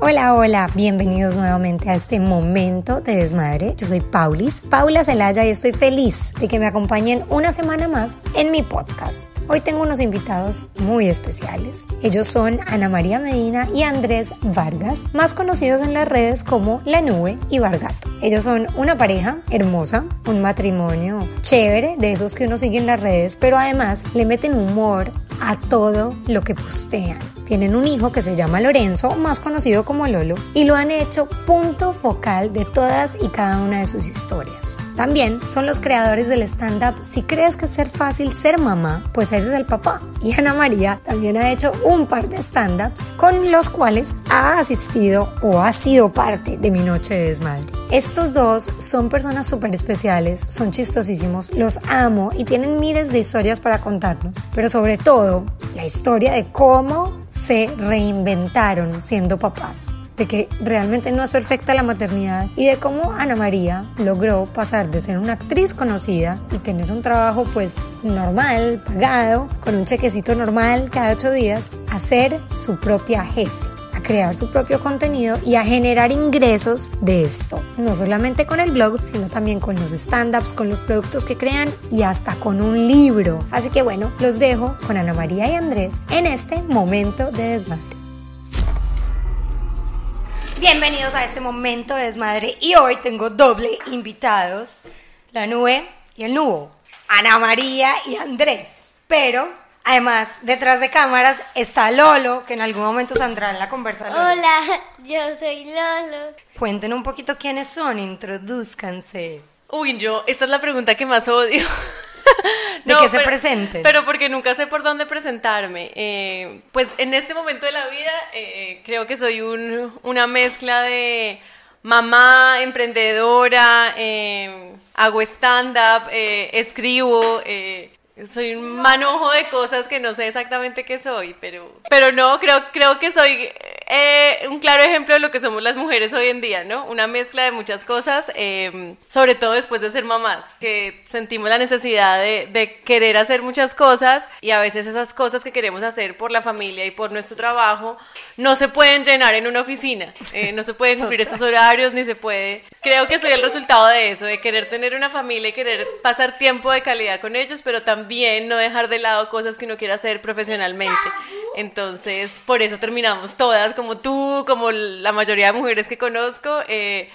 Hola, hola, bienvenidos nuevamente a este momento de desmadre. Yo soy Paulis, Paula Celaya y estoy feliz de que me acompañen una semana más en mi podcast. Hoy tengo unos invitados muy especiales. Ellos son Ana María Medina y Andrés Vargas, más conocidos en las redes como La Nube y Vargato. Ellos son una pareja hermosa, un matrimonio chévere, de esos que uno sigue en las redes, pero además le meten humor a todo lo que postean. Tienen un hijo que se llama Lorenzo, más conocido como Lolo, y lo han hecho punto focal de todas y cada una de sus historias. También son los creadores del stand-up Si crees que es ser fácil ser mamá, pues eres el papá. Y Ana María también ha hecho un par de stand-ups con los cuales ha asistido o ha sido parte de mi noche de desmadre. Estos dos son personas súper especiales, son chistosísimos, los amo y tienen miles de historias para contarnos, pero sobre todo la historia de cómo se reinventaron siendo papás, de que realmente no es perfecta la maternidad y de cómo Ana María logró pasar de ser una actriz conocida y tener un trabajo pues normal, pagado, con un chequecito normal cada ocho días, a ser su propia jefe a crear su propio contenido y a generar ingresos de esto. No solamente con el blog, sino también con los stand-ups, con los productos que crean y hasta con un libro. Así que bueno, los dejo con Ana María y Andrés en este momento de desmadre. Bienvenidos a este momento de desmadre y hoy tengo doble invitados, la nube y el nubo, Ana María y Andrés. Pero Además, detrás de cámaras está Lolo, que en algún momento saldrá en la conversación. Hola, yo soy Lolo. Cuenten un poquito quiénes son, introduzcanse. Uy, yo, esta es la pregunta que más odio. ¿De qué se presenten? Pero porque nunca sé por dónde presentarme. Eh, pues en este momento de la vida eh, creo que soy un, una mezcla de mamá, emprendedora, eh, hago stand-up, escribo, soy un manojo de cosas que no sé exactamente qué soy, pero, pero no, creo, creo que soy eh, un claro ejemplo de lo que somos las mujeres hoy en día, ¿no? Una mezcla de muchas cosas, em, sobre todo después de ser mamás, que sentimos la necesidad de, de, querer hacer muchas cosas y a veces esas cosas que queremos hacer por la familia y por nuestro trabajo no se pueden llenar en una oficina, eh, no se pueden cumplir estos horarios ni se puede. Creo que soy el resultado de eso, de querer tener una familia y querer pasar tiempo de calidad con ellos, pero también no dejar de lado cosas que uno quiera hacer profesionalmente. Entonces, por eso terminamos todas, como tú, como la mayoría de mujeres que conozco, eh,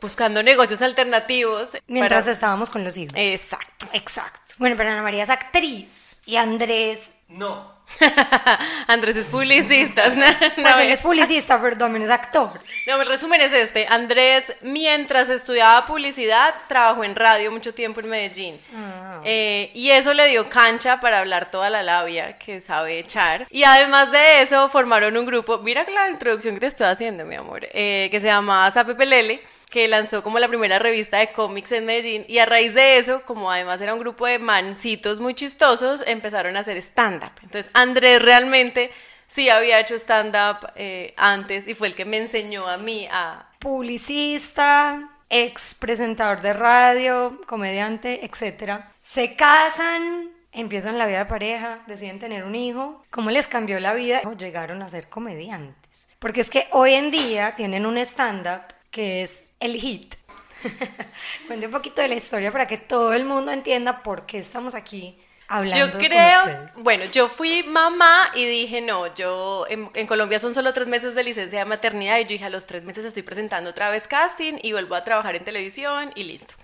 buscando negocios alternativos. Mientras estábamos con los hijos. Exacto. Exacto. Bueno, pero Ana María es actriz y Andrés... No. Andrés es publicista. No, pues él es publicista, pero también es actor. No, el resumen es este. Andrés, mientras estudiaba publicidad, trabajó en radio mucho tiempo en Medellín. Ah. Eh, y eso le dio cancha para hablar toda la labia que sabe echar. Y además de eso, formaron un grupo, mira la introducción que te estoy haciendo, mi amor, eh, que se llama Zapepelele que lanzó como la primera revista de cómics en Medellín y a raíz de eso, como además era un grupo de mancitos muy chistosos, empezaron a hacer stand-up. Entonces Andrés realmente sí había hecho stand-up eh, antes y fue el que me enseñó a mí a... Publicista, ex presentador de radio, comediante, etc. Se casan, empiezan la vida de pareja, deciden tener un hijo. ¿Cómo les cambió la vida? Llegaron a ser comediantes. Porque es que hoy en día tienen un stand-up que es el hit. Cuente un poquito de la historia para que todo el mundo entienda por qué estamos aquí hablando yo creo, bueno, yo fui mamá y dije, no, yo en, en, Colombia son solo tres meses de licencia de maternidad y yo dije, a los tres meses estoy presentando otra vez casting y vuelvo a trabajar en televisión y listo.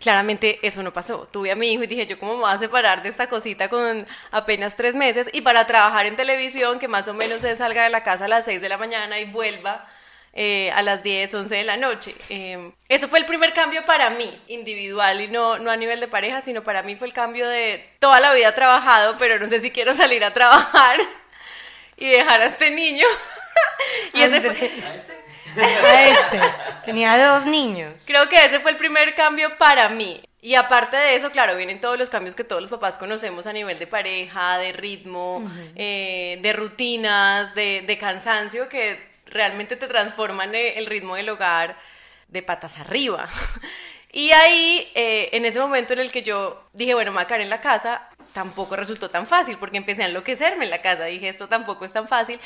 Claramente eso no pasó. Tuve a mi hijo y dije, yo cómo me voy a separar de esta cosita con apenas tres meses y para trabajar en televisión, que más o menos se salga de la casa a las seis de la mañana y vuelva eh, a las 10, 11 de la noche. Eh, eso fue el primer cambio para mí, individual y no, no a nivel de pareja, sino para mí fue el cambio de toda la vida trabajado, pero no sé si quiero salir a trabajar y dejar a este niño. y ese fue... A este. Tenía dos niños. Creo que ese fue el primer cambio para mí. Y aparte de eso, claro, vienen todos los cambios que todos los papás conocemos a nivel de pareja, de ritmo, eh, de rutinas, de, de, cansancio, que realmente te transforman el ritmo del hogar de patas arriba. Y ahí, eh, en ese momento en el que yo dije, bueno, me voy a quedar en la casa, tampoco resultó tan fácil porque empecé a enloquecerme en la casa. Dije, esto tampoco es tan fácil.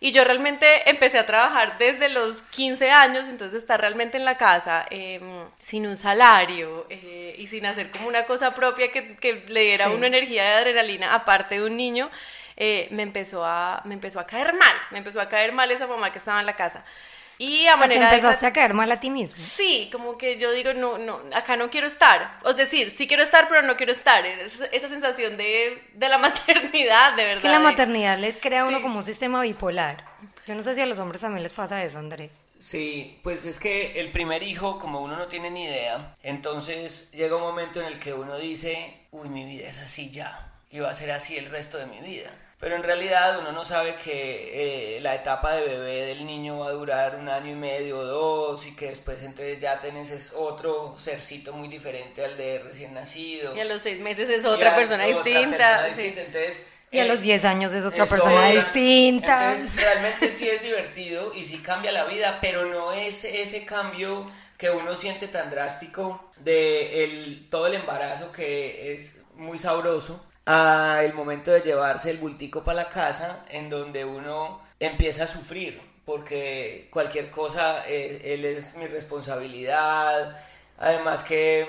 Y yo realmente empecé a trabajar desde los 15 años, entonces estar realmente en la casa em, sin un salario eh, y sin hacer como una cosa propia que, que le diera a uno energía de adrenalina aparte de un niño, eh, me, empezó a, me empezó a caer mal, me empezó a caer mal esa mamá que estaba en la casa. Y a o sea, manera te empezaste a caer mal a ti mismo. Sí, como que yo digo, no, no, acá no quiero estar. Es decir, sí quiero estar, pero no quiero estar. Esa, esa sensación de, de, la maternidad, de verdad. Es que la maternidad le crea a uno como un sistema bipolar. Yo no sé si a los hombres también les pasa eso, Andrés. Sí, pues es que el primer hijo, como uno no tiene ni idea, entonces llega un momento en el que uno dice, uy, mi vida es así ya, y va a ser así el resto de mi vida. Pero en realidad uno no sabe que eh, la etapa de bebé del niño va a durar un año y medio o dos y que después entonces ya tenés otro sercito muy diferente al de recién nacido. Y a los seis meses es otra persona distinta. Entonces, y a los 10 años es otra persona distinta. Entonces realmente sí es divertido y sí cambia la vida, pero no es ese cambio que uno siente tan drástico de el, todo el embarazo que es muy sabroso a el momento de llevarse el bultico para la casa en donde uno empieza a sufrir porque cualquier cosa eh, él es mi responsabilidad. Además que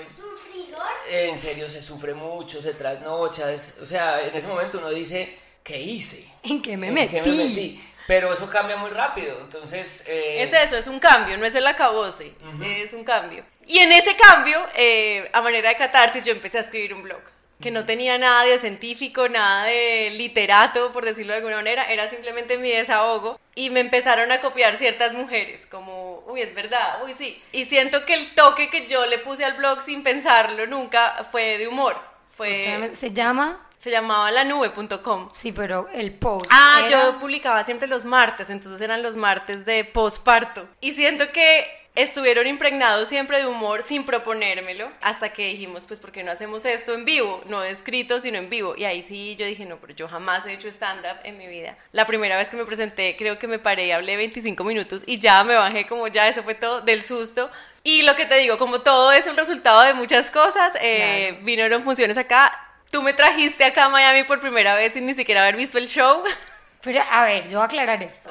en serio se sufre mucho se trasnocha o sea en ese momento uno dice ¿qué hice? ¿en qué me, metí? pero eso cambia muy rápido entonces eh, es eso es un cambio no es el acabose es un cambio. Y en ese cambio eh, a manera de catarsis yo empecé a escribir un blog que no tenía nada de científico, nada de literato, por decirlo de alguna manera, era simplemente mi desahogo. Y me empezaron a copiar ciertas mujeres, como, uy, es verdad, uy, sí. Y siento que el toque que yo le puse al blog sin pensarlo nunca fue de humor. Fue, ¿Se llama? Se llamaba lanube.com. Sí, pero el post. Ah, yo publicaba siempre los martes, entonces eran los martes de postparto. Y siento que estuvieron impregnados siempre de humor sin proponérmelo, hasta que dijimos, pues, ¿por qué no hacemos esto en vivo? No escrito, sino en vivo. Y ahí sí yo dije, no, pero yo jamás he hecho stand-up en mi vida. La primera vez que me presenté, creo que me paré y hablé 25 minutos y ya me bajé como ya, eso fue todo del susto. Y lo que te digo, como todo es un resultado de muchas cosas, eh, vinieron funciones acá. Tú me trajiste acá a Miami por primera vez sin ni siquiera haber visto el show. Pero, a ver, yo voy a aclarar esto.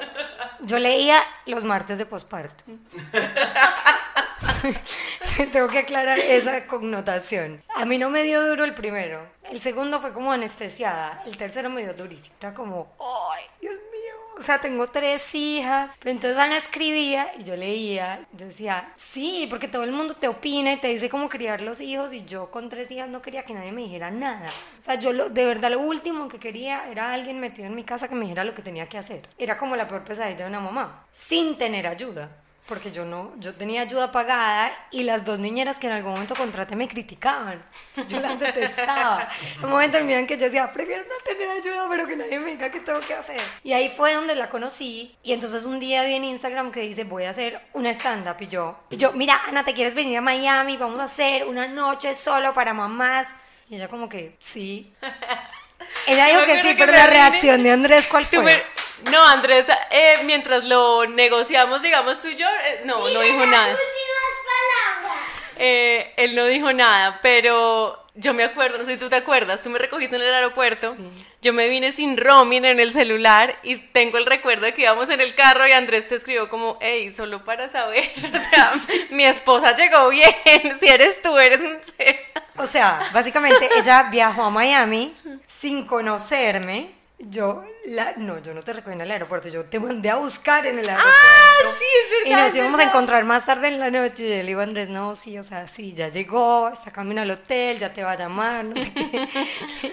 Yo leía los martes de posparto. Tengo que aclarar esa connotación. A mí no me dio duro el primero. El segundo fue como anestesiada. El tercero me dio durísimo. Era como, ¡ay, Dios mío! O sea, tengo tres hijas. Entonces Ana escribía y yo leía. Yo decía, sí, porque todo el mundo te opina y te dice cómo criar los hijos. Y yo con tres hijas no quería que nadie me dijera nada. O sea, yo lo, de verdad lo último que quería era alguien metido en mi casa que me dijera lo que tenía que hacer. Era como la peor pesadilla de una mamá, sin tener ayuda porque yo no, yo tenía ayuda pagada y las dos niñeras que en algún momento contraté me criticaban. Yo las detestaba. un momento en en que yo decía, prefiero no tener ayuda, pero que nadie me diga qué tengo que hacer. Y ahí fue donde la conocí. Y entonces un día vi en Instagram que dice, voy a hacer una stand-up. Y yo, y yo, mira, Ana, ¿te quieres venir a Miami? Vamos a hacer una noche solo para mamás. Y ella como que, sí. Ella dijo que sí, pero la reacción de Andrés, ¿cuál fue? No, Andrés, eh, mientras lo negociamos, digamos tú y yo, eh, no, no dijo nada. Eh, él no dijo nada, pero yo me acuerdo, no sé si tú te acuerdas, tú me recogiste en el aeropuerto, yo me vine sin roaming en el celular y tengo el recuerdo de que íbamos en el carro y Andrés te escribió como, hey, solo para saber, o sea, mi esposa llegó bien, si eres tú, eres un ser. O sea, básicamente ella viajó a Miami sin conocerme yo, la, no, yo no te recogí en el aeropuerto, yo te mandé a buscar en el ah, aeropuerto. Ah, sí, es verdad. Y nos íbamos a encontrar más tarde en la noche. Y yo le digo a Andrés, no, sí, o sea, sí, ya llegó, está camino al hotel, ya te va a llamar, no sé qué.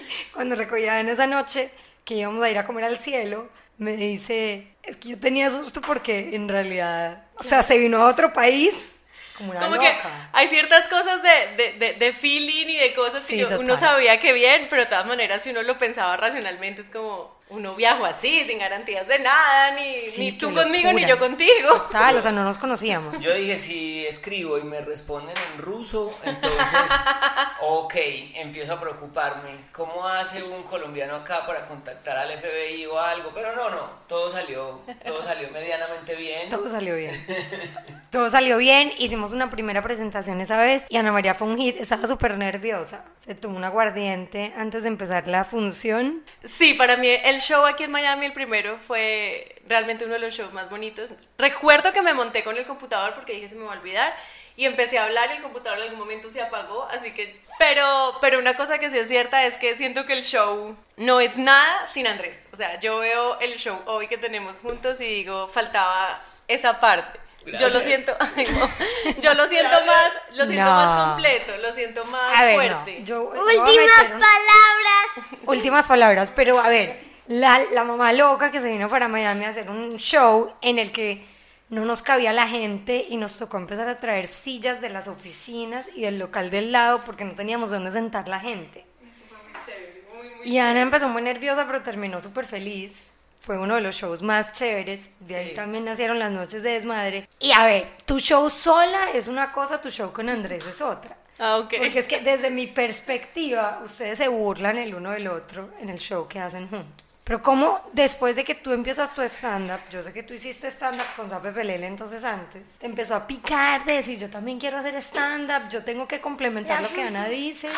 Cuando recogía en esa noche, que íbamos a ir a comer al cielo, me dice, es que yo tenía susto porque en realidad, o sea, se vino a otro país como, que hay ciertas cosas de, de, de, feeling y de cosas que uno sabía que bien, pero de todas maneras, si uno lo pensaba racionalmente, es como, uno viajó así, sin garantías de nada, ni, ni tú conmigo, ni yo contigo. Total, o sea, no nos conocíamos. Yo dije, si escribo y me responden en ruso, entonces, ok, empiezo a preocuparme. ¿Cómo hace un colombiano acá para contactar al FBI o algo? Pero no, no, todo salió, todo salió medianamente bien. Todo salió bien. Todo salió bien, hicimos una primera presentación esa vez y Ana María fue un hit, estaba súper nerviosa. Se tomó un aguardiente antes de empezar la función. Sí, para mí el show aquí en Miami, el primero, fue realmente uno de los shows más bonitos. Recuerdo que me monté con el computador porque dije se me va a olvidar y empecé a hablar y el computador en algún momento se apagó, así que... Pero, pero una cosa que sí es cierta es que siento que el show no es nada sin Andrés. O sea, yo veo el show hoy que tenemos juntos y digo, faltaba esa parte. Yo lo Gracias. siento, ay, no. yo lo siento más, lo siento No. más completo, lo siento más A ver, no, fuerte. yo- yo voy a Últimas palabras. Últimas palabras, pero a ver, la, la mamá loca que se vino para Miami a hacer un show en el que no nos cabía la gente y nos tocó empezar a traer sillas de las oficinas y del local del lado porque no teníamos dónde sentar la gente. Y Ana empezó muy nerviosa, pero terminó súper feliz. Fue uno de los shows más chéveres. De ahí también nacieron las noches de desmadre. Y a ver, tu show sola es una cosa, tu show con Andrés es otra. Ah, ok. Porque es que desde mi perspectiva, ustedes se burlan el uno del otro en el show que hacen juntos. Pero como después de que tú empiezas tu stand-up, yo sé que tú hiciste stand-up con Sape Pelele entonces antes, te empezó a picar de decir, yo también quiero hacer stand-up, yo tengo que complementar lo que Ana dice,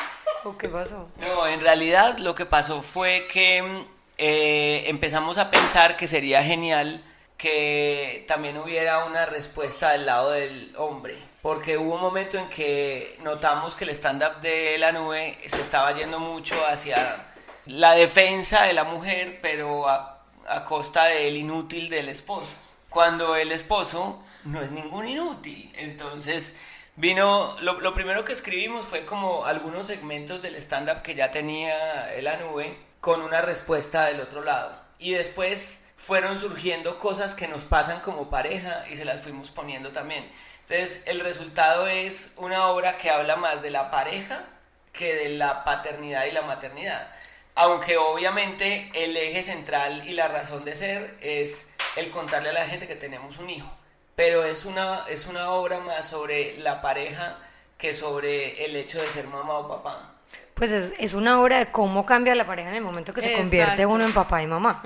¿o qué pasó? No, en realidad lo que pasó fue que eh, empezamos a pensar que sería genial que también hubiera una respuesta del lado del hombre. Porque hubo un momento en que notamos que el stand-up de la nube se estaba yendo mucho hacia la defensa de la mujer, pero a, a costa del inútil del esposo. Cuando el esposo no es ningún inútil. Entonces vino, lo, lo primero que escribimos fue como algunos segmentos del stand-up que ya tenía la nube con una respuesta del otro lado. Y después fueron surgiendo cosas que nos pasan como pareja y se las fuimos poniendo también. Entonces el resultado es una obra que habla más de la pareja que de la paternidad y la maternidad. Aunque obviamente el eje central y la razón de ser es el contarle a la gente que tenemos un hijo. Pero es una, es una obra más sobre la pareja que sobre el hecho de ser mamá o papá. Pues es, es una obra de cómo cambia la pareja en el momento que se convierte uno en papá y mamá.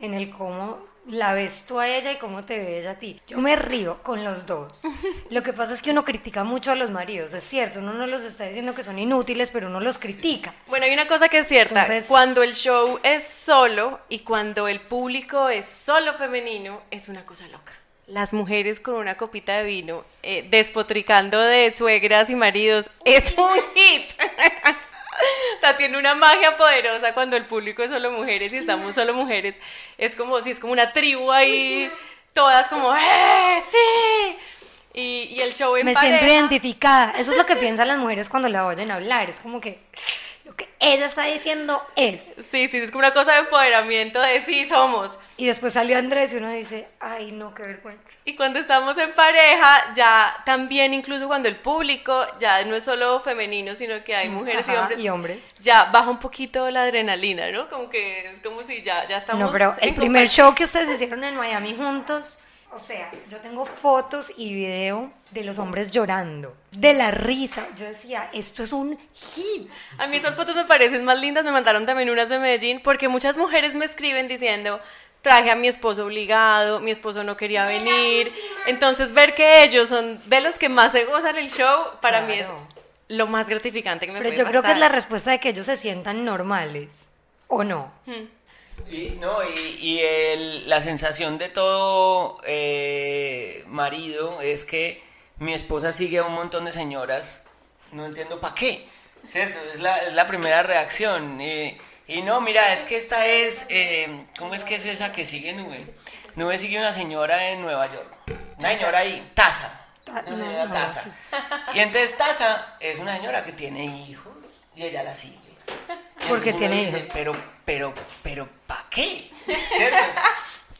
En el cómo la ves tú a ella y cómo te ve ella a ti. Yo me río con los dos. Lo que pasa es que uno critica mucho a los maridos, es cierto, uno no los está diciendo que son inútiles, pero uno los critica. Bueno, hay una cosa que es cierta. Entonces- cuando el show es solo y cuando el público es solo femenino, es una cosa loca. Las mujeres con una copita de vino, eh, despotricando de suegras y maridos, es un hit. O sea, tiene una magia poderosa cuando el público es solo mujeres y estamos solo mujeres. Es como si es como una tribu ahí, todas como, ¡eh, sí! Y, y el show en Me pareja- siento identificada. Eso es lo que piensan las mujeres cuando la oyen hablar. Es como que que ella está diciendo es. Sí, sí, es como una cosa de empoderamiento de sí somos. Y después salió Andrés y uno dice, ay, no, qué vergüenza. Y cuando estamos en pareja, ya también incluso cuando el público ya no es solo femenino, sino que hay mujeres y hombres. y hombres. Ya baja un poquito la adrenalina, ¿no? Como que es como si ya, ya estamos. No, pero el primer show que ustedes hicieron en Miami juntos, o sea, yo tengo fotos y video de los hombres llorando, de la risa. Yo decía, esto es un hit. A mí esas fotos me parecen más lindas, me mandaron también unas de Medellín, porque muchas mujeres me escriben diciendo, traje a mi esposo obligado, mi esposo no quería venir. Entonces ver que ellos son de los que más se gozan el show, para mí es lo más gratificante que me Pero puede yo creo que es la respuesta de que ellos se sientan normales, ¿o no? Y, no, y, y el- la sensación de todo eh, marido es que mi esposa sigue a un montón de señoras, no entiendo para qué, ¿cierto? Es la, es la primera reacción. Y, y no, mira, es que esta es, eh, ¿cómo es que es esa que sigue Nube? Nube sigue una señora en Nueva York, una señora ahí, Taza, Ta- una señora Taza. Y entonces Taza es una señora que tiene hijos y ella la sigue. Porque tiene dice, hijos. Pero, pero, pero, ¿para qué? ¿Cierto?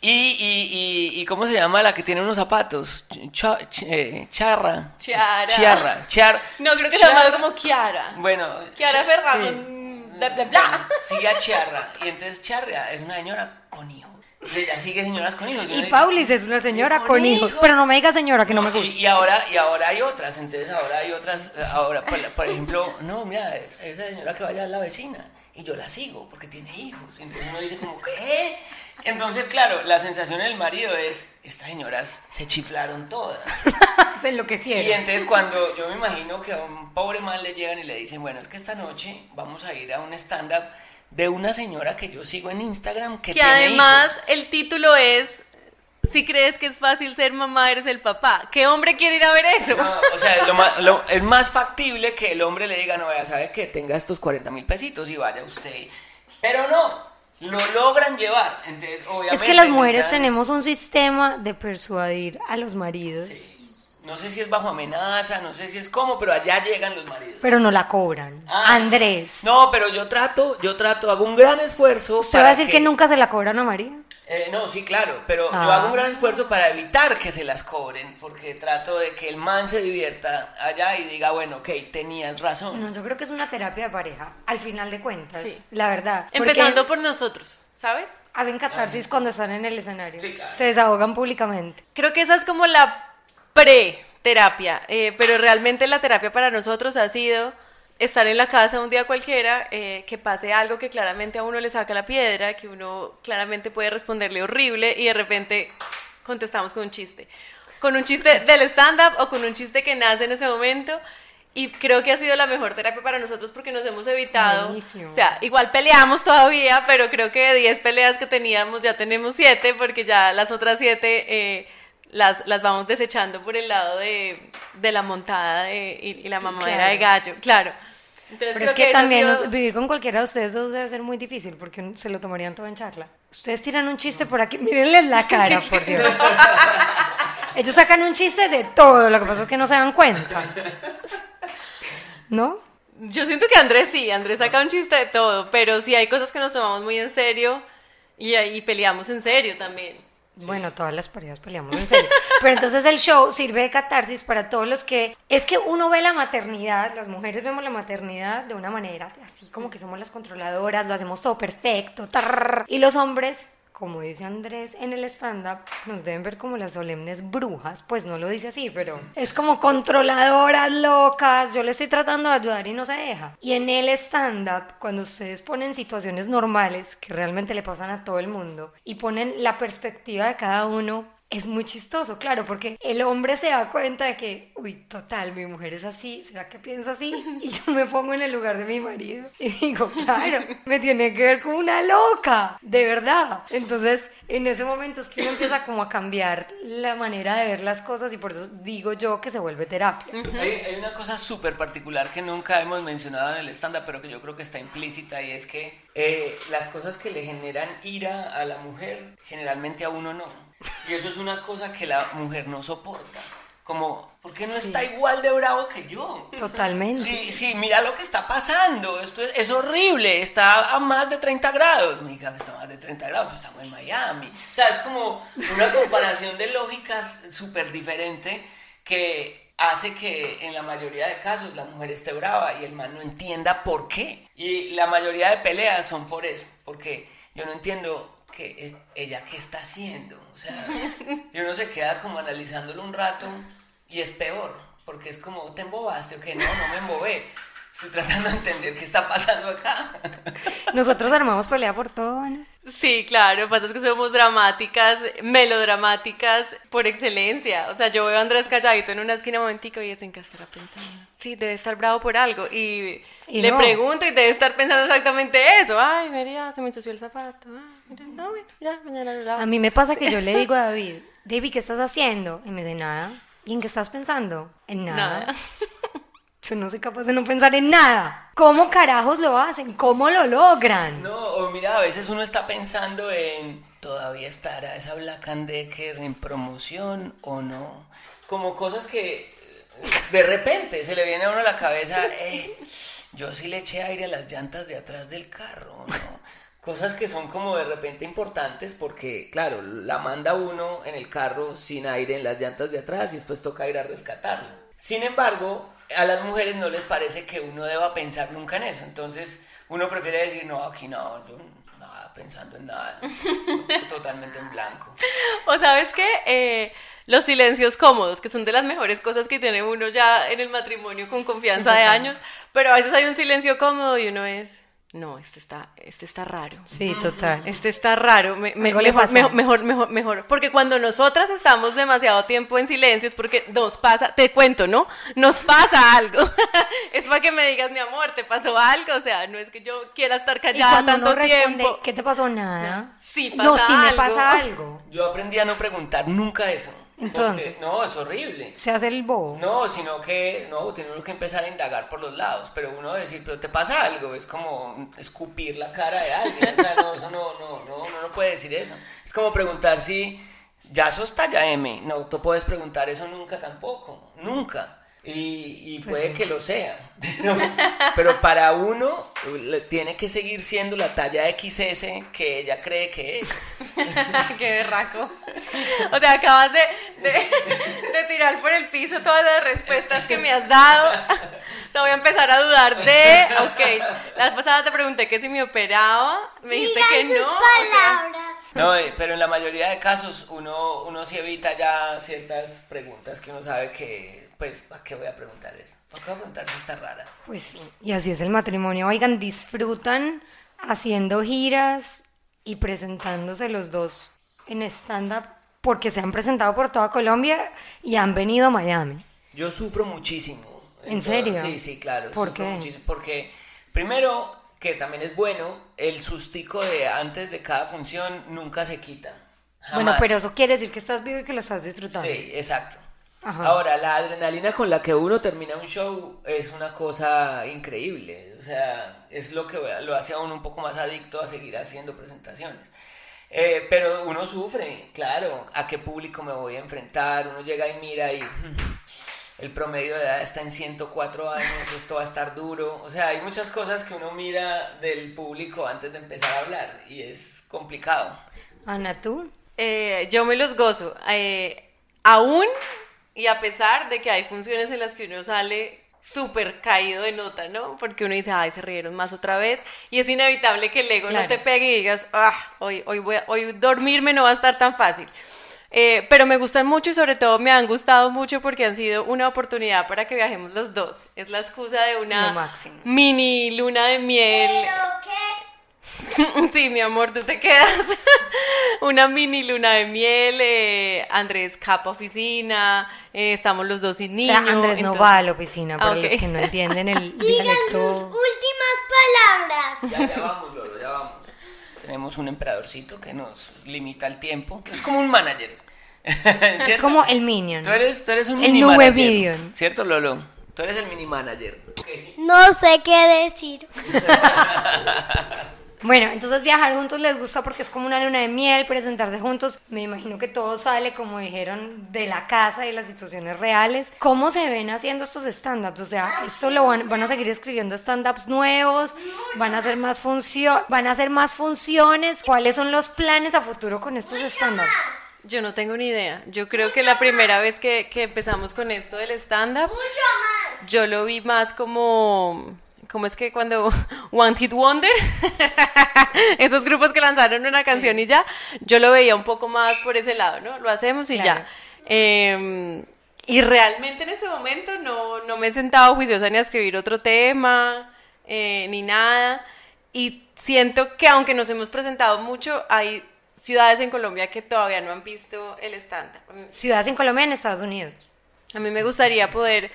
Y, y, y, y ¿cómo se llama la que tiene unos zapatos? Cha- ch- eh, charra. Chiara. Chiarra. Char, No, creo que se llama como Kiara. Bueno. Cha- Ferraro. mm, Bla, bla, bla. Sigue a Chiarra. Y entonces Charra es una señora con hijos. Ella sigue señoras con hijos. Y Paulis es una señora "Con con hijos. hijos". Pero no me diga señora que no me Y, gusta. y ahora y ahora hay otras, entonces ahora hay otras, ahora por, por ejemplo, no, mira, es- esa señora que vaya a la vecina y yo la sigo porque tiene hijos, entonces uno dice como, ¿qué? Entonces, claro, la sensación del marido es, estas señoras se chiflaron todas. Se Y enloquecieron. entonces cuando yo me imagino que a un pobre man le llegan y le dicen, bueno, es que esta noche vamos a ir a un stand-up de una señora que yo sigo en Instagram que, Que tiene además hijos. el título es Si crees que es fácil ser mamá, eres el papá. ¿Qué hombre quiere ir a ver eso? No, o sea, lo ma- lo- es más factible que el hombre le diga, no, ya sabe que tenga estos 40 mil pesitos y vaya usted. Pero no, lo logran llevar. Entonces, obviamente. Es que las mujeres tenemos un sistema de persuadir a los maridos, No sé si es bajo amenaza, no sé si es cómo, pero allá llegan los maridos. pero no la cobran. Ah, Andrés, No, pero yo trato, yo trato, hago un gran esfuerzo. ¿usted va para a decir que... nunca se la cobran a María? Eh, no, sí, claro, pero yo Ah. hago un gran esfuerzo para evitar que se las cobren, porque trato de que el man se divierta allá y diga, bueno, ok, tenías razón. No, yo creo que es una terapia de pareja, al final de cuentas, Sí. la verdad. Empezando por nosotros, ¿sabes? Hacen catarsis cuando están en el escenario. Sí, claro. Se desahogan públicamente. Creo que esa es como la pre-terapia, eh, pero realmente la terapia para nosotros ha sido estar en la casa un día cualquiera, eh, que pase algo que claramente a uno le saca la piedra, que uno claramente puede responderle horrible y de repente contestamos con un chiste. Con un chiste del stand-up o con un chiste que nace en ese momento. Y creo que ha sido la mejor terapia para nosotros porque nos hemos evitado. Buenísimo. O sea, igual peleamos todavía, pero creo que de 10 peleas que teníamos ya tenemos 7 porque ya las otras 7 eh, las, las vamos desechando por el lado de, de la montada de- y, y la mamadera Claro. de gallo. Claro. Entonces, Pero es que también sido- vivir con cualquiera de ustedes dos debe ser muy difícil porque se lo tomarían todo en chacla. Ustedes tiran un chiste por aquí, mírenles la cara, por Dios. Ellos sacan un chiste de todo, lo que pasa es que no se dan cuenta. ¿No? Yo siento que Andrés sí, Andrés saca un chiste de todo, pero sí hay cosas que nos tomamos muy en serio y, y peleamos en serio también. Bueno, todas las parejas peleamos en serio. Pero entonces el show sirve de catarsis para todos los que... Es que uno ve la maternidad, las mujeres vemos la maternidad de una manera así como que somos las controladoras, lo hacemos todo perfecto. tarr, y los hombres, como dice Andrés en el stand-up, nos deben ver como las solemnes brujas. Pues no lo dice así, pero es como controladoras locas. Yo le estoy tratando de ayudar y no se deja. Y en el stand-up, cuando ustedes ponen situaciones normales que realmente le pasan a todo el mundo y ponen la perspectiva de cada uno, es muy chistoso, claro, porque el hombre se da cuenta de que, uy, total, mi mujer es así, ¿será que piensa así? Y yo me pongo en el lugar de mi marido y digo, claro, me tiene que ver como una loca, de verdad. Entonces, en ese momento es que uno empieza como a cambiar la manera de ver las cosas y por eso digo yo que se vuelve terapia. Hay, hay una cosa súper particular que nunca hemos mencionado en el stand-up, pero que yo creo que está implícita y es que eh, las cosas que le generan ira a la mujer, generalmente a uno no. Y eso es una cosa que la mujer no soporta. Como, ¿por qué no está igual de bravo que yo? Totalmente. Sí, sí, mira lo que está pasando. Esto es, es horrible. Está a más de 30 grados. Oiga, está a más de 30 grados. pues estamos en Miami. O sea, es como una comparación de lógicas súper diferente que hace que en la mayoría de casos la mujer esté brava y el man no entienda por qué. Y la mayoría de peleas son por eso. Porque yo no entiendo que eh, ella qué está haciendo. O sea, y uno se queda como analizándolo un rato y es peor, porque es como, ¿te embobaste o qué? No, no me embobé. Estoy tratando de entender qué está pasando acá. Nosotros armamos pelea por todo, ¿no? Sí, claro, pasa es que somos dramáticas, melodramáticas por excelencia. O sea, yo veo a Andrés calladito en una esquina un momentico y es en qué estará pensando. Sí, debe estar bravo por algo. Y, Y le no. pregunto y debe estar pensando exactamente eso. Ay, mira, se me ensució el zapato. Ah, mira, no, ya, mañana lo lavo. A mí me pasa que yo le digo a David, David, ¿qué estás haciendo? Y me dice, nada. ¿Y en qué estás pensando? En nada. Nada. No soy capaz de no pensar en nada. ¿Cómo carajos lo hacen? ¿Cómo lo logran? No, o mira, a veces uno está pensando en, ¿todavía estará esa Black and Decker en promoción o no? Como cosas que eh, de repente se le viene a uno a la cabeza, eh, yo sí le eché aire a las llantas de atrás del carro, ¿no? Cosas que son como de repente importantes porque, claro, la manda uno en el carro sin aire en las llantas de atrás y después toca ir a rescatarla. Sin embargo, a las mujeres no les parece que uno deba pensar nunca en eso. Entonces, uno prefiere decir, no, aquí no, yo nada, pensando en nada, totalmente en blanco. O sabes qué, eh, los silencios cómodos, que son de las mejores cosas que tiene uno ya en el matrimonio con confianza de años, pero a veces hay un silencio cómodo y uno es, no, este está, este está raro. Sí, total. Este está raro, me- me- mejor, pasó. mejor, mejor, mejor, mejor. Porque cuando nosotras estamos demasiado tiempo en silencio es porque nos pasa, te cuento, ¿no? Nos pasa algo. es para que me digas, mi amor, te pasó algo. O sea, no es que yo quiera estar Y callada cuando tanto uno responde, tiempo. ¿qué te pasó? Nada. Sí, No, pasa sí me pasa algo. Yo aprendí a no preguntar nunca eso. Porque- Entonces. no, es horrible. Se hace el bobo. No, sino que no, tiene uno que empezar a indagar por los lados, pero uno decir, pero te pasa algo, es como escupir la cara de alguien, o sea, no, eso no, no, no, uno no puede decir eso. Es como preguntar si ya sos talla M, no, tú puedes preguntar eso nunca tampoco, nunca. Y, y Pues puede que lo sea, pero, pero para uno tiene que seguir siendo la talla XS que ella cree que es. Qué berraco. O sea, acabas de, de, de tirar por el piso todas las respuestas que me has dado. O sea, voy a empezar a dudar de. Ok, la pasada te pregunté que si me operaba. Me dijiste que sus no. palabras. No, eh, pero en la mayoría de casos uno, uno sí evita ya ciertas preguntas que uno sabe que, pues, ¿para qué voy a preguntar eso? ¿Para qué voy a preguntar si está rara? Pues sí, y así es el matrimonio. Oigan, disfrutan haciendo giras y presentándose los dos en stand-up porque se han presentado por toda Colombia y han venido a Miami. Yo sufro muchísimo. ¿En serio? Sí, sí, claro. ¿Por qué? muchísimo, porque, primero, que también es bueno, el sustico de antes de cada función nunca se quita. Bueno, pero eso quiere decir que estás vivo y que lo estás disfrutando. Sí, exacto. Ajá. Ahora, la adrenalina con la que uno termina un show es una cosa increíble. O sea, es lo que lo hace a uno un poco más adicto a seguir haciendo presentaciones. Eh, pero uno sufre, claro, a qué público me voy a enfrentar. Uno llega y mira y el promedio de edad está en 104 años, esto va a estar duro. O sea, hay muchas cosas que uno mira del público antes de empezar a hablar y es complicado. Ana, ¿tú? eh, yo me los gozo. eh, aún y a pesar de que hay funciones en las que uno sale súper caído de nota, ¿no? Porque uno dice, ay, se rieron más otra vez. Y es inevitable que el ego Claro. no te pegue y digas, ah, hoy, hoy, voy a- hoy dormirme no va a estar tan fácil. Eh, pero me gustan mucho y sobre todo me han gustado mucho porque han sido una oportunidad para que viajemos los dos. Es la excusa de una mini luna de miel. Pero qué Sí, mi amor, tú te quedas. Una mini luna de miel, eh, Andrés capa oficina, eh, estamos los dos sin O niño. sea, Andrés no va a la oficina, Ah, para los que no entienden el Digan sus dialecto. últimas palabras. Ya, ya vamos, Lolo, ya vamos. Tenemos un emperadorcito que nos limita el tiempo. Es como un manager. Es como el Minion. Tú eres, tú eres un El mini nube manager. Minion. ¿Cierto, Lolo? Tú eres el mini manager. No sé qué decir. Bueno, entonces viajar juntos les gusta porque es como una luna de miel, presentarse juntos. Me imagino que todo sale, como dijeron, de la casa y las situaciones reales. ¿Cómo se ven haciendo estos stand-ups? O sea, ¿esto lo van, van a seguir escribiendo stand-ups nuevos? ¿Van a hacer más funcio van a hacer más funciones? ¿Cuáles son los planes a futuro con estos stand-ups? Yo no tengo ni idea. Yo creo que la primera vez que, que empezamos con esto del stand-up, Mucho más. yo lo vi más como... ¿Cómo es que cuando One Hit Wonder? Esos grupos que lanzaron una canción y ya, yo lo veía un poco más por ese lado, ¿no? Lo hacemos y Claro. ya. Eh, y realmente en este momento no, no me he sentado juiciosa ni a escribir otro tema, eh, ni nada. Y siento que aunque nos hemos presentado mucho, hay ciudades en Colombia que todavía no han visto el stand-up. Ciudades en Colombia y en Estados Unidos. A mí me gustaría poder,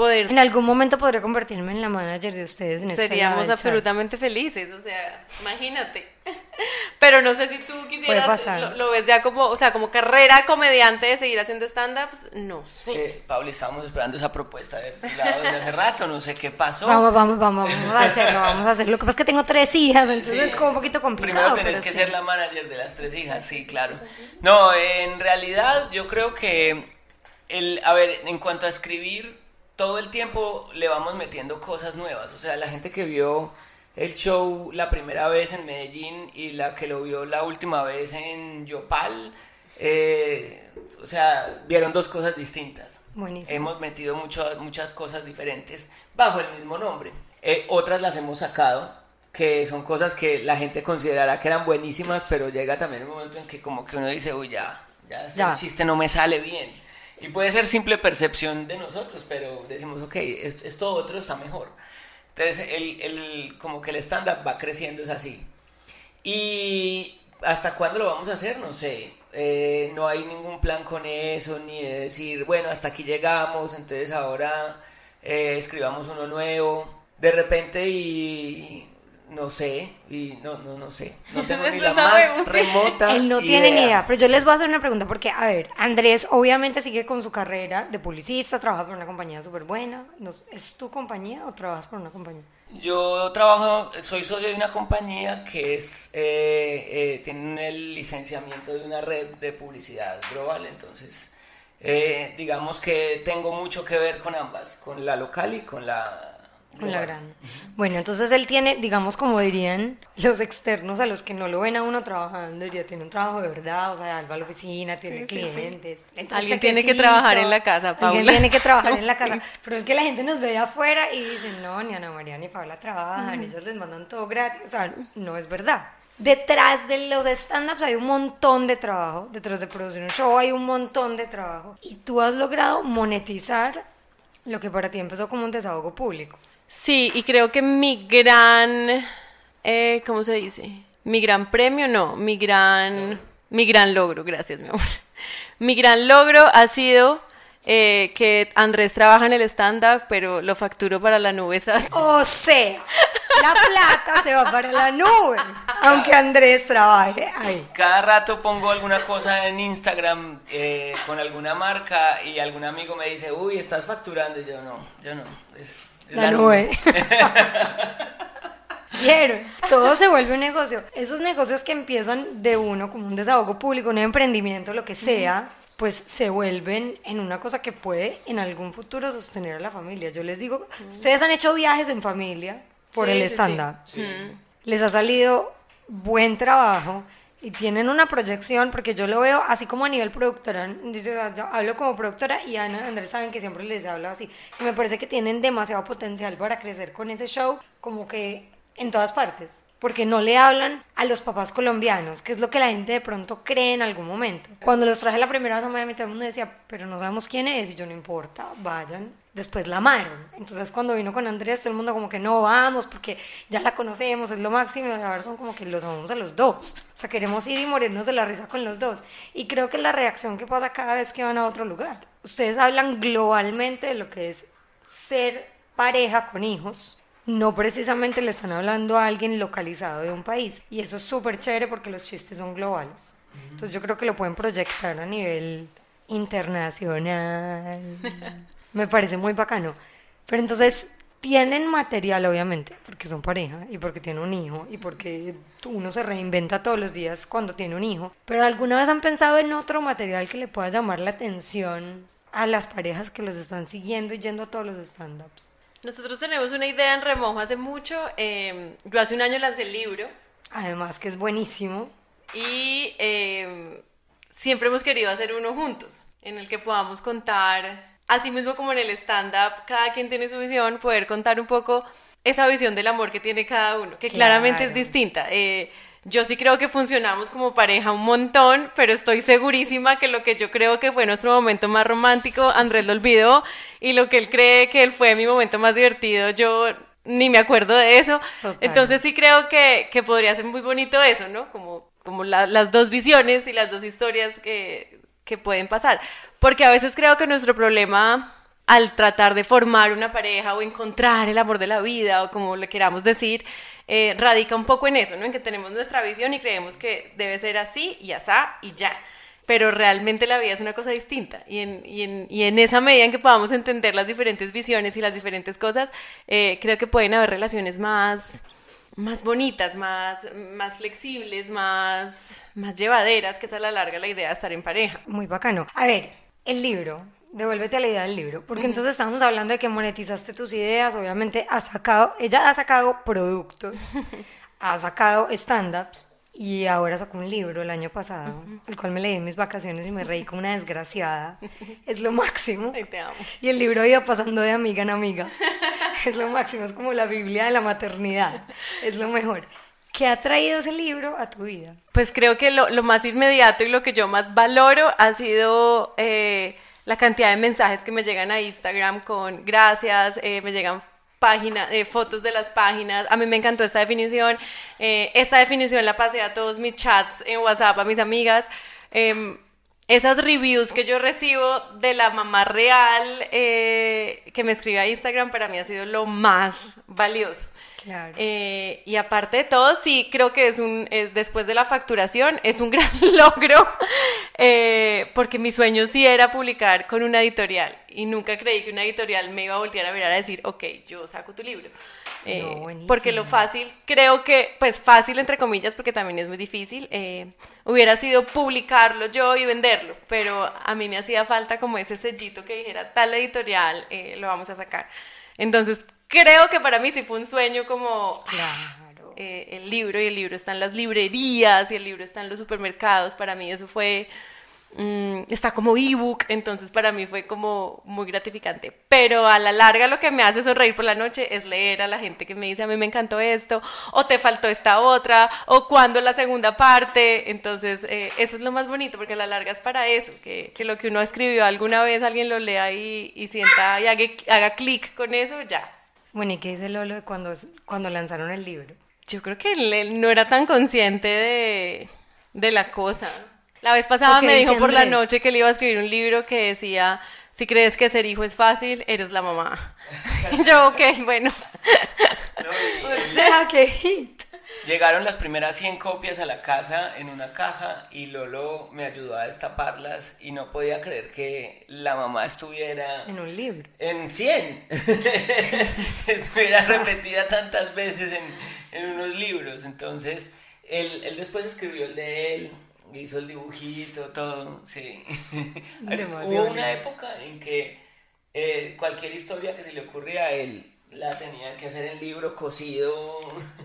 poder En algún momento podré convertirme en la manager de ustedes en Seríamos absolutamente felices, o sea, imagínate. Pero no sé si tú quisieras, pasar. lo, lo ves ya como, o sea, como carrera comediante de seguir haciendo stand-ups, no sé. Eh, Pablo, estábamos esperando esa propuesta de tu lado desde hace rato, no sé qué pasó. Vamos, vamos, vamos, vamos a hacerlo, vamos a hacerlo. Lo que pasa es que tengo tres hijas, entonces Sí. es como un poquito complicado. Primero tenés que sí. ser la manager de las tres hijas, sí, claro. No, en realidad yo creo que, el, a ver, en cuanto a escribir, todo el tiempo le vamos metiendo cosas nuevas. O sea, la gente que vio el show la primera vez en Medellín y la que lo vio la última vez en Yopal, eh, o sea, vieron dos cosas distintas. Buenísimo. Hemos metido mucho- muchas cosas diferentes bajo el mismo nombre. Eh, otras las hemos sacado que son cosas que la gente considerará que eran buenísimas, pero llega también un momento en que como que uno dice, uy, ya, ya este Ya. chiste no me sale bien. Y puede ser simple percepción de nosotros, pero decimos, ok, es- esto otro está mejor. Entonces, el, el- como que el stand-up va creciendo, es así. Y hasta cuándo lo vamos a hacer, no sé. Eh, no hay ningún plan con eso, ni de decir, bueno, hasta aquí llegamos, entonces ahora eh, escribamos uno nuevo. De repente y no sé, y no, no, no sé. No tengo ni la sabemos. más remota. Él no idea. tiene ni idea, pero yo les voy a hacer una pregunta porque, a ver, Andrés obviamente sigue con su carrera de publicista, trabaja por una compañía súper buena. ¿Es tu compañía o trabajas por una compañía? Yo trabajo, soy socio de una compañía que es eh, eh, tiene el licenciamiento de una red de publicidad global, entonces eh, digamos que tengo mucho que ver con ambas, con la local y con la Con la grande. Bueno, entonces él tiene, digamos, como dirían los externos a los que no lo ven a uno trabajando, diría, tiene un trabajo de verdad, o sea, va a la oficina, tiene clientes. le entra el Alguien tiene que trabajar en la casa, Alguien Paula. tiene que trabajar en la casa. Pero es que la gente nos ve afuera y dice, no, ni Ana María ni Paula trabajan, ellos les mandan todo gratis. O sea, no es verdad. Detrás de los stand-ups hay un montón de trabajo, detrás de producir un show hay un montón de trabajo. Y tú has logrado monetizar lo que para ti empezó como un desahogo público. Sí, y creo que mi gran, eh, ¿cómo se dice? Mi gran premio, no, mi gran, mi gran logro, gracias mi amor. Mi gran logro ha sido eh, que Andrés trabaja en el stand-up, pero lo facturo para la nube SAS. O sea, la plata se va para la nube, aunque Andrés trabaje ahí. Cada rato pongo alguna cosa en Instagram eh, con alguna marca y algún amigo me dice, uy, estás facturando. Y yo no, yo no. Es, es La nube. Quiero. Todo se vuelve un negocio. Esos negocios que empiezan de uno como un desahogo público, un emprendimiento, lo que sea, pues se vuelven en una cosa que puede en algún futuro sostener a la familia. Yo les digo, ustedes han hecho viajes en familia por Sí, el sí, sí. stand-up. Les ha salido buen trabajo y tienen una proyección, porque yo lo veo así como a nivel productora, yo hablo como productora y Ana Andrés saben que siempre les hablo así, y me parece que tienen demasiado potencial para crecer con ese show, como que en todas partes, porque no le hablan a los papás colombianos, que es lo que la gente de pronto cree en algún momento. Cuando los traje la primera vez a Miami, todo el mundo decía, pero no sabemos quién es, y yo no importa, vayan. Después la amaron. Entonces cuando vino con Andrés, todo el mundo como que no vamos, porque ya la conocemos, es lo máximo, ahora son como que los amamos a los dos. O sea, queremos ir y morirnos de la risa con los dos. Y creo que es la reacción que pasa cada vez que van a otro lugar. Ustedes hablan globalmente de lo que es ser pareja con hijos, no precisamente le están hablando a alguien localizado de un país. Y eso es súper chévere porque los chistes son globales. Entonces yo creo que lo pueden proyectar a nivel internacional. Me parece muy bacano. Pero entonces tienen material, obviamente, porque son pareja y porque tienen un hijo y porque uno se reinventa todos los días cuando tiene un hijo. Pero alguna vez han pensado en otro material que le pueda llamar la atención a las parejas que los están siguiendo y yendo a todos los stand-ups. Nosotros tenemos una idea en remojo hace mucho. eh, yo hace un año lancé el libro Además que es buenísimo. y eh, siempre hemos querido hacer uno juntos, en el que podamos contar, así mismo como en el stand-up, cada quien tiene su visión, poder contar un poco esa visión del amor que tiene cada uno, que claramente es distinta. Eh, yo sí creo que funcionamos como pareja un montón, pero estoy segurísima que lo que yo creo que fue nuestro momento más romántico, Andrés lo olvidó, y lo que él cree que él fue mi momento más divertido, yo ni me acuerdo de eso. Total. Entonces sí creo que, que podría ser muy bonito eso, ¿no? Como, como la- las dos visiones y las dos historias que, que pueden pasar. Porque a veces creo que nuestro problema al tratar de formar una pareja o encontrar el amor de la vida o como le queramos decir, eh, radica un poco en eso, ¿no? En que tenemos nuestra visión y creemos que debe ser así y asá y ya. Pero realmente la vida es una cosa distinta y en, y en, y en esa medida en que podamos entender las diferentes visiones y las diferentes cosas, eh, creo que pueden haber relaciones más, más bonitas, más, más flexibles, más, más llevaderas, que es a la larga la idea de estar en pareja. Muy bacano. A ver, el libro. Devuélvete a la idea del libro. Porque entonces estamos hablando de que monetizaste tus ideas. Obviamente has sacado, ella ha sacado productos, ha sacado stand-ups. Y ahora sacó un libro el año pasado, el cual me leí en mis vacaciones y me reí como una desgraciada. Es lo máximo. Ay, te amo. Y el libro iba pasando de amiga en amiga. Es lo máximo, es como la Biblia de la maternidad. Es lo mejor. ¿Qué ha traído ese libro a tu vida? Pues creo que lo, lo más inmediato y lo que yo más valoro ha sido eh, la cantidad de mensajes que me llegan a Instagram con gracias, eh, me llegan páginas, eh, fotos de las páginas. A mí me encantó esta definición. Eh, esta definición la pasé a todos mis chats en WhatsApp, a mis amigas. Em, esas reviews que yo recibo de la mamá real eh, que me escribe a Instagram para mí ha sido lo más valioso. Claro. Eh, y aparte de todo, sí, creo que es un, es, después de la facturación, es un gran logro, eh, porque mi sueño sí era publicar con una editorial y nunca creí que una editorial me iba a voltear a mirar a decir, ok, yo saco tu libro. Eh, No, buenísimo. porque lo fácil, creo que, pues fácil entre comillas, porque también es muy difícil, eh, hubiera sido publicarlo yo y venderlo, pero a mí me hacía falta como ese sellito que dijera tal editorial, eh, lo vamos a sacar. Entonces, creo que para mí sí fue un sueño como Claro. eh, el libro y el libro está en las librerías y el libro está en los supermercados. Para mí eso fue, mm, está como ebook, entonces para mí fue como muy gratificante. Pero a la larga lo que me hace sonreír por la noche es leer a la gente que me dice, a mí me encantó esto, o te faltó esta otra, o cuando la segunda parte. Entonces eh, eso es lo más bonito, porque a la larga es para eso, que, que lo que uno escribió alguna vez alguien lo lea y, y sienta y haga, haga clic con eso, ya. Bueno, ¿y qué dice Lolo de cuando, cuando lanzaron el libro? Yo creo que él, él no era tan consciente de, de la cosa. La vez pasada ¿O qué me dijo por la noche que le iba a escribir un libro que decía, si crees que ser hijo es fácil, eres la mamá. Yo, ok, bueno. O sea, qué hit. Llegaron las primeras 100 copias a la casa en una caja y Lolo me ayudó a destaparlas y no podía creer que la mamá estuviera En un libro. en 100. estuviera repetida tantas veces en, en unos libros. Entonces, él, él después escribió el de él, hizo el dibujito, todo, sí. Hubo una época en que eh, cualquier historia que se le ocurría a él la tenía que hacer en libro cosido.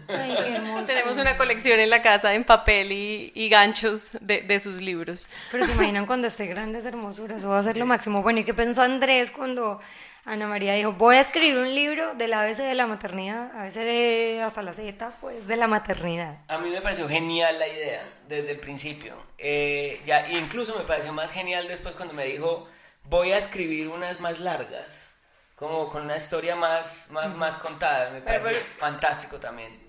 Ay, qué hermoso. Tenemos una colección en la casa en papel y, y ganchos de, de sus libros. Pero se imaginan cuando esté grande esa hermosura, eso va a ser lo máximo. Bueno, ¿y qué pensó Andrés cuando Ana María dijo, voy a escribir un libro del ABC de la maternidad, ABC de hasta la Z, pues de la maternidad? A mí me pareció genial la idea desde el principio. Eh, ya, incluso me pareció más genial después cuando me dijo, voy a escribir unas más largas, como con una historia más, más, más contada. Me Pero, pero- fantástico también.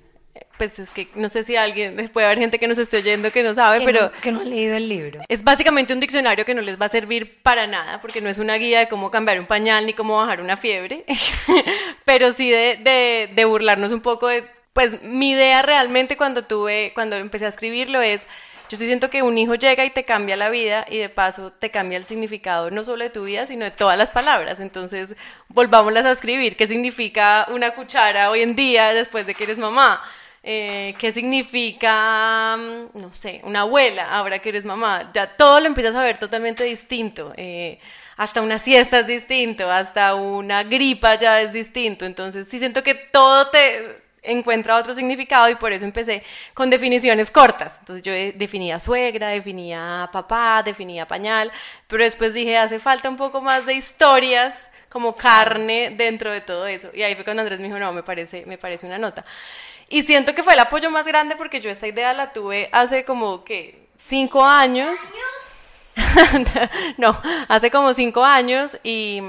Pues es que no sé si alguien, puede haber gente que nos esté oyendo que no sabe, Que pero... no, que no han leído el libro. Es básicamente un diccionario que no les va a servir para nada, porque no es una guía de cómo cambiar un pañal ni cómo bajar una fiebre, pero sí de, de- de burlarnos un poco de, pues mi idea realmente cuando tuve, cuando empecé a escribirlo es, yo sí siento que un hijo llega y te cambia la vida y de paso te cambia el significado no solo de tu vida, sino de todas las palabras. Entonces, volvámoslas a escribir. ¿Qué significa una cuchara hoy en día después de que eres mamá? Eh, ¿Qué significa, mm, no sé, una abuela ahora que eres mamá? Ya todo lo empiezas a ver totalmente distinto. eh, hasta una siesta es distinto, hasta una gripa ya es distinto. Entonces sí siento que todo te encuentra otro significado y por eso empecé con definiciones cortas. Entonces yo eh, definía suegra, definía papá, definía pañal, pero después dije, hace falta un poco más de historias como carne dentro de todo eso. Y ahí fue cuando Andrés me dijo, no, me parece, me parece una nota. Y siento que fue el apoyo más grande porque yo esta idea la tuve hace como, que Cinco años. no, hace como cinco años y,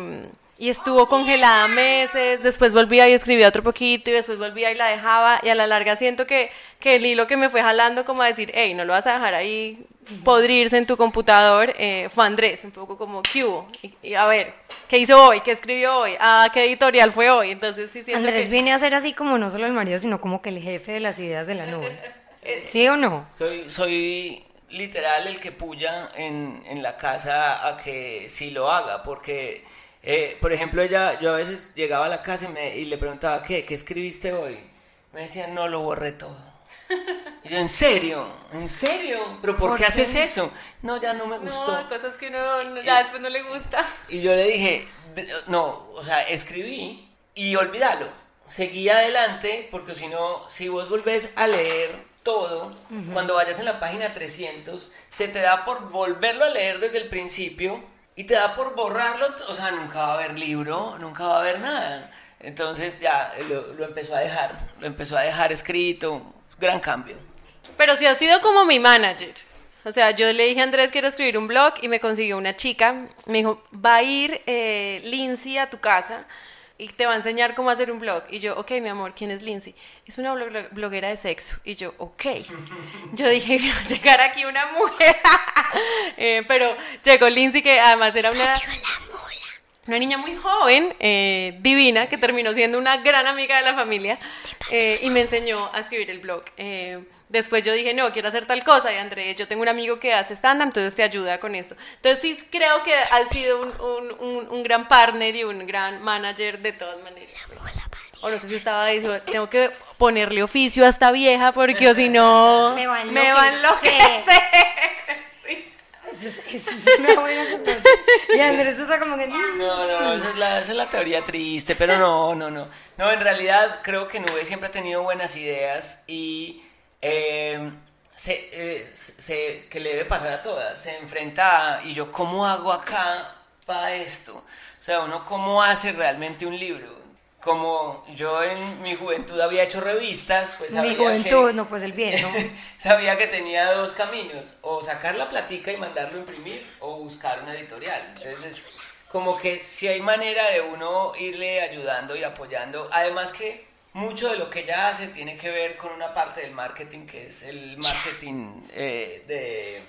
y estuvo congelada meses, después volvía y escribía otro poquito y después volvía y la dejaba y a la larga siento que, que el hilo que me fue jalando como a decir, hey, no lo vas a dejar ahí podrirse en tu computador, eh, fue Andrés, un poco como, ¿qué hubo? Y, y a ver, ¿qué hizo hoy? ¿Qué escribió hoy? Ah, ¿qué editorial fue hoy? Entonces sí siento Andrés que- viene a ser así como no solo el marido, sino como que el jefe de las ideas de la nube. ¿Sí o no? Soy, soy literal el que puya en, en la casa a que sí lo haga, porque, eh, por ejemplo, ella, yo a veces llegaba a la casa y, me- y le preguntaba, ¿qué? ¿Qué escribiste hoy? Me decía, no, lo borré todo. Y yo, ¿en serio? ¿En serio? ¿Pero por, ¿Por qué qué? haces eso? No, ya no me gustó. No, cosas que uno no- ya después no le gusta. Y yo le dije, "De- no, o sea, escribí y olvídalo. Seguí adelante porque si no, si vos volvés a leer todo, cuando vayas en la página 300, se te da por volverlo a leer desde el principio y te da por borrarlo, o sea, nunca va a haber libro, nunca va a haber nada. Entonces ya lo, lo empezó a dejar, lo empezó a dejar escrito, gran cambio. Pero sí ha sido como mi manager. O sea, yo le dije a Andrés, quiero escribir un blog y me consiguió una chica. Me dijo, va a ir eh, Lindsay a tu casa y te va a enseñar cómo hacer un blog. Y yo, ok, mi amor, ¿quién es Lindsay? Es una blog- bloguera de sexo. Y yo, ok. Yo dije, va a llegar aquí una mujer. Eh, pero llegó Lindsay, que además era una... Una niña muy joven, eh, divina, que terminó siendo una gran amiga de la familia eh, y me enseñó a escribir el blog. Eh, después yo dije, no, quiero hacer tal cosa. Y André, yo tengo un amigo que hace stand-up, entonces te ayuda con esto. Entonces sí creo que ha sido un, un- un- un gran partner y un gran manager de todas maneras. O no sé si estaba diciendo, tengo que ponerle oficio a esta vieja porque o si no Me va a me va a enloquecer. Es, es una buena. Y Andrés está como que... No, no, esa, es la, esa es la teoría triste, pero no, no, no. No, en realidad creo que Nube siempre ha tenido buenas ideas y eh, se, eh, se- que le debe pasar a todas. Se enfrenta a, y yo, ¿cómo hago acá para esto? O sea, uno, ¿cómo hace realmente un libro? Como yo en mi juventud había hecho revistas, pues Mi juventud, que- no, pues el bien, ¿no? sabía que tenía dos caminos, o sacar la platica y mandarlo a imprimir, o buscar una editorial. Entonces, es como que si hay manera de uno irle ayudando y apoyando, además que mucho de lo que ella hace tiene que ver con una parte del marketing, que es el marketing eh, de...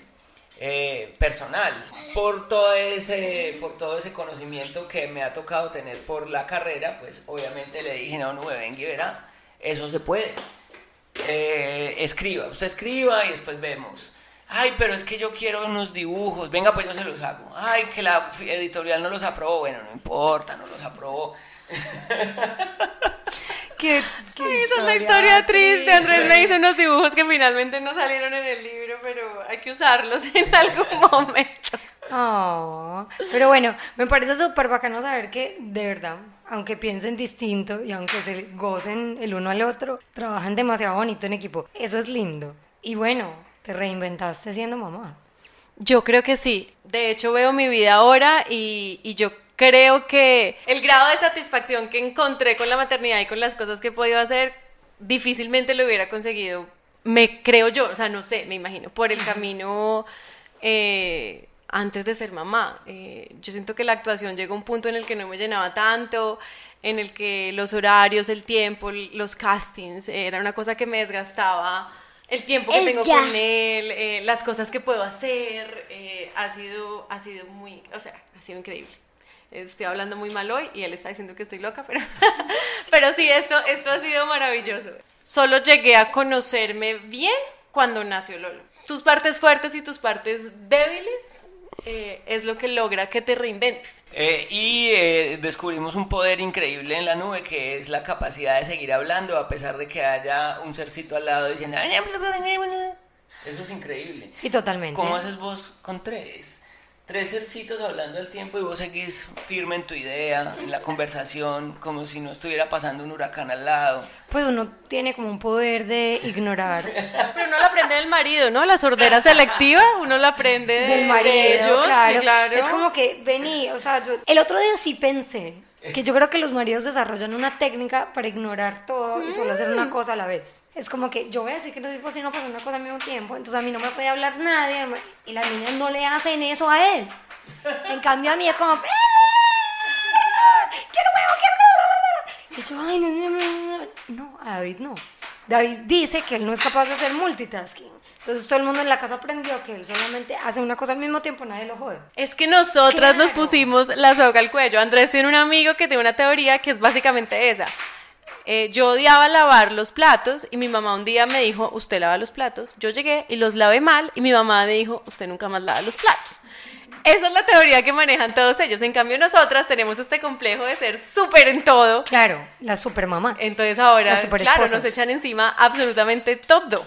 eh, personal por todo ese por todo ese conocimiento que me ha tocado tener por la carrera pues obviamente le dije no no venga y verá eso se puede eh, escriba, usted escriba y después vemos. Ay, pero es que yo quiero unos dibujos, venga, pues yo se los hago. Ay, que la editorial no los aprobó, bueno, no importa, no los aprobó. Qué, qué Ay, esa es la historia triste. Andrés me hizo unos dibujos que finalmente no salieron en el libro, pero hay que usarlos en algún momento. Oh, pero bueno, me parece súper bacano saber que, de verdad, aunque piensen distinto y aunque se gocen el uno al otro, trabajan demasiado bonito en equipo. Eso es lindo. Y bueno, te reinventaste siendo mamá. Yo creo que sí. De hecho, veo mi vida ahora y, y yo creo que el grado de satisfacción que encontré con la maternidad y con las cosas que he podido hacer, difícilmente lo hubiera conseguido. Me creo yo, o sea, no sé, me imagino, por el camino eh, antes de ser mamá. Eh, yo siento que la actuación llegó a un punto en el que no me llenaba tanto, en el que los horarios, el tiempo, los castings, eh, era una cosa que me desgastaba. El tiempo que Es tengo ya. con él, eh, las cosas que puedo hacer, eh, ha, sido, ha sido muy, o sea, ha sido increíble. Estoy hablando muy mal hoy y él está diciendo que estoy loca, pero, pero sí, esto, esto ha sido maravilloso. Solo llegué a conocerme bien cuando nació Lolo. Tus partes fuertes y tus partes débiles eh, es lo que logra que te reinventes. Eh, y eh, descubrimos un poder increíble en la nube que es la capacidad de seguir hablando a pesar de que haya un cercito al lado diciendo... Eso es increíble. Sí, totalmente. ¿Cómo haces vos con tres? Tres cercitos hablando al tiempo y vos seguís firme en tu idea, en la conversación, como si no estuviera pasando un huracán al lado. Pues uno tiene como un poder de ignorar Pero uno lo aprende del marido, ¿no? La sordera selectiva, uno lo aprende de, del marido, de ellos. sí, claro. claro. Es como que vení, o sea, yo el otro día sí pensé que yo creo que los maridos desarrollan una técnica para ignorar todo y solo hacer una cosa a la vez. Es como que yo voy a decir que no es posible no pasar una cosa al mismo tiempo, entonces a mí no me puede hablar nadie y las niñas no le hacen eso a él. En cambio a mí es como ¡Ah! quiero huevo, quiero y yo, ay, no, no, no, no, no, a David no. David dice que él no es capaz de hacer multitasking. Entonces todo el mundo en la casa aprendió que él solamente hace una cosa al mismo tiempo, nadie lo jode. Es que nosotras nos pusimos la soga al cuello. Andrés tiene un amigo que tiene una teoría que es básicamente esa. Eh, yo odiaba lavar los platos y mi mamá un día me dijo, usted lava los platos. Yo llegué y los lavé mal y mi mamá me dijo, usted nunca más lava los platos. Esa es la teoría que manejan todos ellos. En cambio nosotras tenemos este complejo de ser súper en todo. Claro, las supermamás. Entonces ahora, claro, nos echan encima absolutamente todo.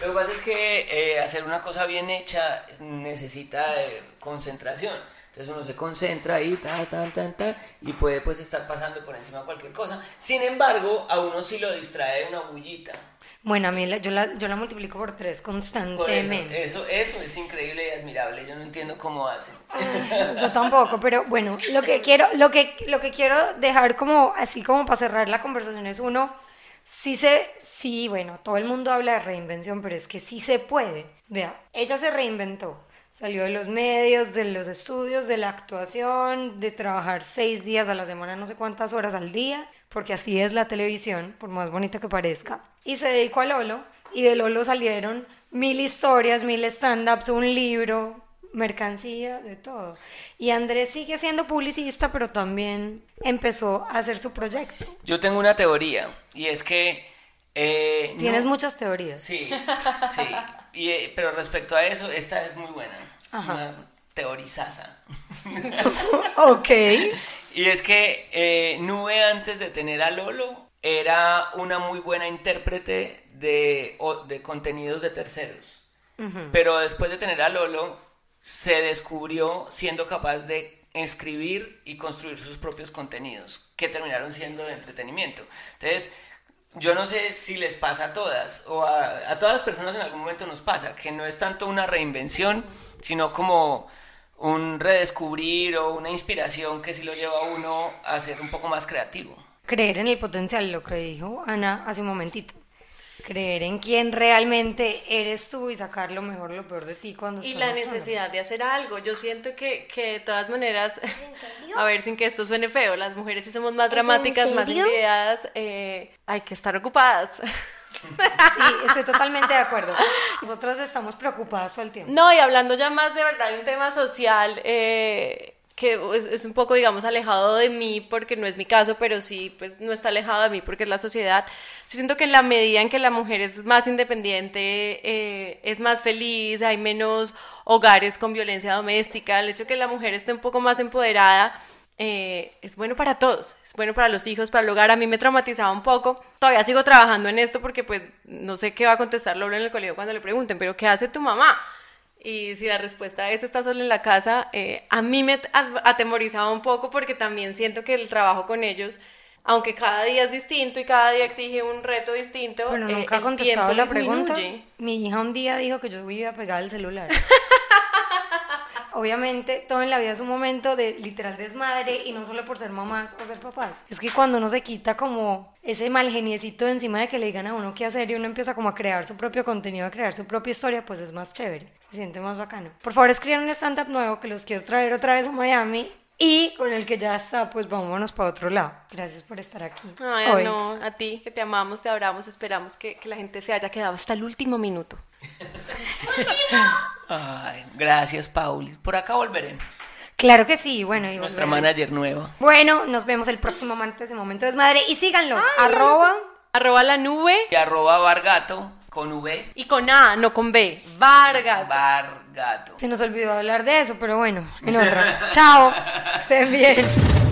Lo que pasa es que eh, hacer una cosa bien hecha necesita eh, concentración. Entonces uno se concentra ahí, ta, ta, ta, ta, y puede pues estar pasando por encima cualquier cosa. Sin embargo, a uno sí lo distrae una bullita. Bueno, a mí la- yo, la, yo la multiplico por tres Por eso, constantemente. eso, eso es increíble y admirable. Yo no entiendo cómo hacen. Yo tampoco, pero bueno, lo que quiero, lo que, lo que quiero dejar como así como para cerrar la conversación es uno, sí se, sí, bueno, todo el mundo habla de reinvención, pero es que sí se puede. Vea, ella se reinventó, salió de los medios, de los estudios, de la actuación, de trabajar seis días a la semana, no sé cuántas horas al día, porque así es la televisión, por más bonita que parezca. Y se dedicó a Lolo, y de Lolo salieron mil historias, mil stand-ups, un libro, mercancía, de todo. Y Andrés sigue siendo publicista, pero también empezó a hacer su proyecto. Yo tengo una teoría y es que... eh, no- Tienes muchas teorías. Sí, sí. Y, eh, pero respecto a eso, esta es muy buena. Es una teorizaza. ok. Y es que eh, Nube antes de tener a Lolo era una muy buena intérprete de, de contenidos de terceros. Pero después de tener a Lolo, se descubrió siendo capaz de escribir y construir sus propios contenidos, que terminaron siendo de entretenimiento. Entonces, yo no sé si les pasa a todas, o a, a todas las personas en algún momento nos pasa, que no es tanto una reinvención, sino como un redescubrir o una inspiración que sí lo lleva a uno a ser un poco más creativo. Creer en el potencial, lo que dijo Ana hace un momentito. Creer en quién realmente eres tú y sacar lo mejor, lo peor de ti cuando Y la necesidad de hacer algo. Yo siento que, que de todas maneras, a ver, sin que esto suene feo, las mujeres sí somos más dramáticas, más envidiadas, eh, hay que estar ocupadas. Sí, estoy totalmente de acuerdo. Nosotros estamos preocupadas todo el tiempo. No, y hablando ya más de verdad de un tema social, eh, que es, es un poco, digamos, alejado de mí, porque no es mi caso, pero sí, pues no está alejado de mí porque es la sociedad. Sí siento que en la medida en que la mujer es más independiente, eh, es más feliz, hay menos hogares con violencia doméstica, el hecho de que la mujer esté un poco más empoderada, eh, es bueno para todos, es bueno para los hijos, para el hogar. A mí me traumatizaba un poco. Todavía sigo trabajando en esto porque pues no sé qué va a contestar Lola en el colegio cuando le pregunten, pero ¿qué hace tu mamá? Y si la respuesta es está sola en la casa, eh, a mí me at- atemorizaba un poco porque también siento que el trabajo con ellos, aunque cada día es distinto y cada día exige un reto distinto, Pero eh, nunca ha el contestado la pregunta. Mi hija un día dijo que yo vivía pegada al celular. Obviamente, todo en la vida es un momento de literal desmadre y no solo por ser mamás o ser papás. Es que cuando uno se quita como ese mal geniecito de encima de que le digan a uno qué hacer y uno empieza como a crear su propio contenido, a crear su propia historia, pues es más chévere, se siente más bacano. Por favor, escriban un stand-up nuevo que los quiero traer otra vez a Miami y con el que ya está, pues vámonos para otro lado. Gracias por estar aquí. Ay, hoy. no, a ti, que te amamos, te abramos, esperamos que, que la gente se haya quedado hasta el último minuto. Ay, gracias, Paul. Por acá volveremos. Claro que sí, bueno, y Nuestra volveré. manager nueva. Bueno, nos vemos el próximo martes en Momento Desmadre y síganlos, arroba, Arroba la nube Y arroba Bargato con V. y con A, no con B. Vargas. Bargato. se nos olvidó hablar de eso, pero bueno, en otra. Chao, estén bien.